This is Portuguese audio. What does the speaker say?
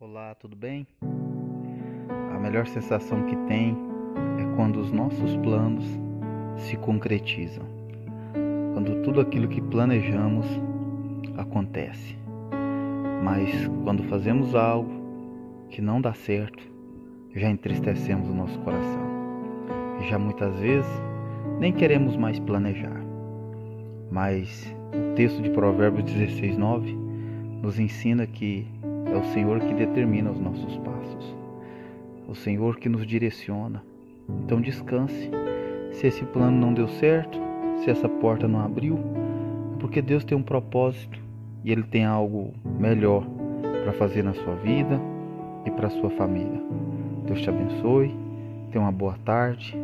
Olá, tudo bem? A melhor sensação que tem é quando os nossos planos se concretizam. Quando tudo aquilo que planejamos acontece. Mas quando fazemos algo que não dá certo, já entristecemos o nosso coração. Já muitas vezes nem queremos mais planejar. Mas o texto de Provérbios 16, 9 nos ensina que é o Senhor que determina os nossos passos, é o Senhor que nos direciona. Então descanse. Se esse plano não deu certo, se essa porta não abriu, é porque Deus tem um propósito e Ele tem algo melhor para fazer na sua vida e para sua família. Deus te abençoe. Tenha uma boa tarde.